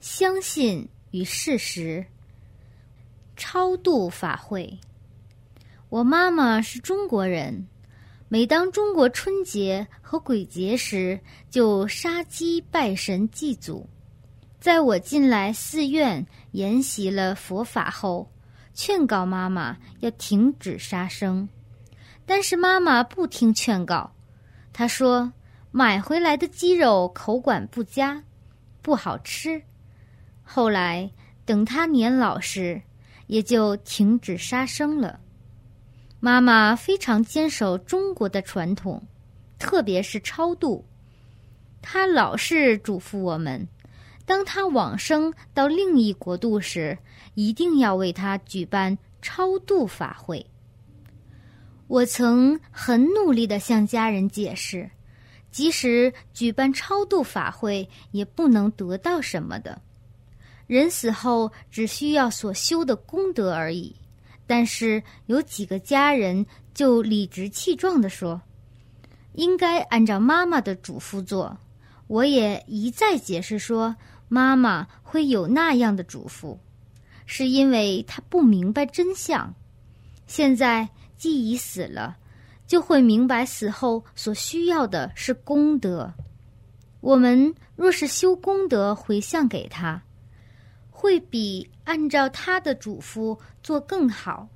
相信与事实。超度法会。我妈妈是中国人，每当中国春节和鬼节时，就杀鸡拜神祭祖。在我进来寺院研习了佛法后，劝告妈妈要停止杀生，但是妈妈不听劝告，她说买回来的鸡肉口感不佳，不好吃。后来等他年老时，也就停止杀生了。妈妈非常坚守中国的传统，特别是超度，她老是嘱咐我们。当他往生到另一国度时，一定要为他举办超度法会。我曾很努力的向家人解释，即使举办超度法会，也不能得到什么的。人死后只需要所修的功德而已。但是有几个家人就理直气壮地说：“应该按照妈妈的嘱咐做。”我也一再解释说。妈妈会有那样的嘱咐，是因为她不明白真相。现在既已死了，就会明白死后所需要的是功德。我们若是修功德回向给他，会比按照他的嘱咐做更好，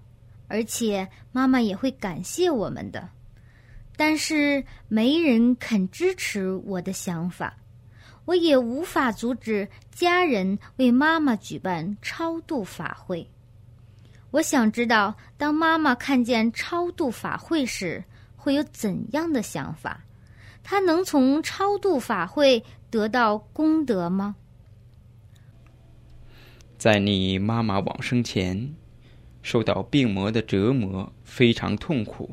而且妈妈也会感谢我们的。但是没人肯支持我的想法。我也无法阻止家人为妈妈举办超度法会。我想知道，当妈妈看见超度法会时，会有怎样的想法？她能从超度法会得到功德吗？在你妈妈往生前，受到病魔的折磨，非常痛苦。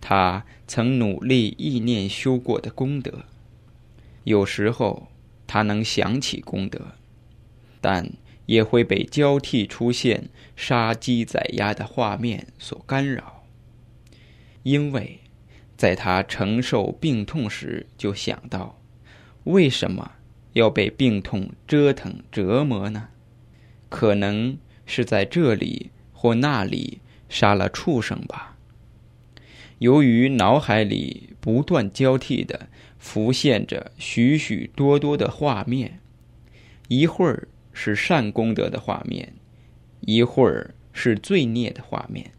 她曾努力意念修过的功德。有时候，他能想起功德，但也会被交替出现杀鸡宰鸭的画面所干扰。因为，在他承受病痛时，就想到：为什么要被病痛折腾折磨呢？可能是在这里或那里杀了畜生吧。由于脑海里不断交替的。浮现着许许多多的画面，一会儿是善功德的画面，一会儿是罪孽的画面，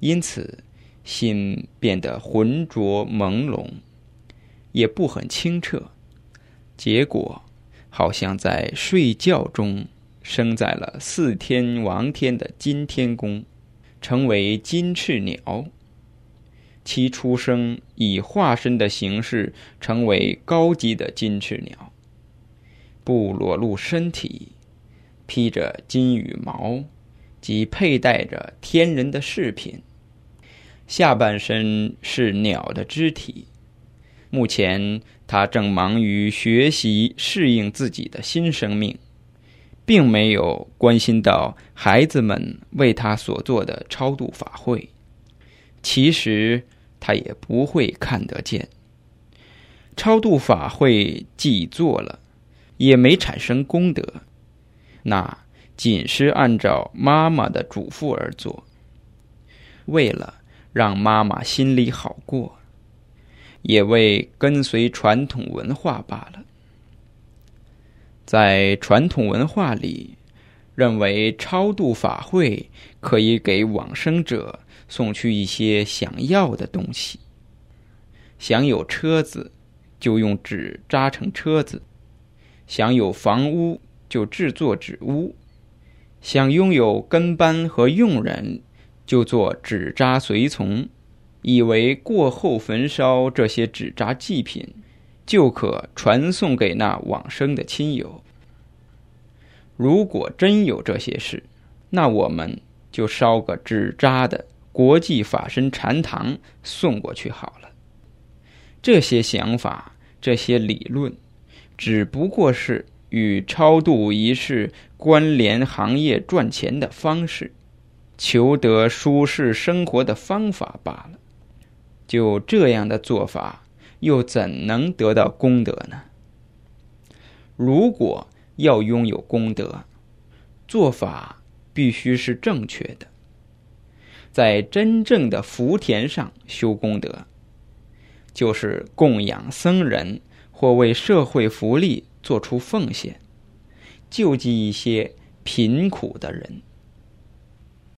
因此心变得浑浊朦胧，也不很清澈。结果好像在睡觉中生在了四天王天的金天宫，成为金翅鸟。其出生以化身的形式成为高级的金翅鸟，不裸露身体，披着金羽毛，及佩戴着天人的饰品。下半身是鸟的肢体。目前，他正忙于学习适应自己的新生命，并没有关心到孩子们为他所做的超度法会。其实。他也不会看得见。超度法会既做了，也没产生功德，那仅是按照妈妈的嘱咐而做，为了让妈妈心里好过，也为跟随传统文化罢了。在传统文化里，认为超度法会可以给往生者。送去一些想要的东西。想有车子，就用纸扎成车子；想有房屋，就制作纸屋；想拥有跟班和佣人，就做纸扎随从。以为过后焚烧这些纸扎祭品，就可传送给那往生的亲友。如果真有这些事，那我们就烧个纸扎的。国际法身禅堂送过去好了。这些想法、这些理论，只不过是与超度仪式关联行业赚钱的方式，求得舒适生活的方法罢了。就这样的做法，又怎能得到功德呢？如果要拥有功德，做法必须是正确的，在真正的福田上修功德，就是供养僧人或为社会福利做出奉献，救济一些贫苦的人。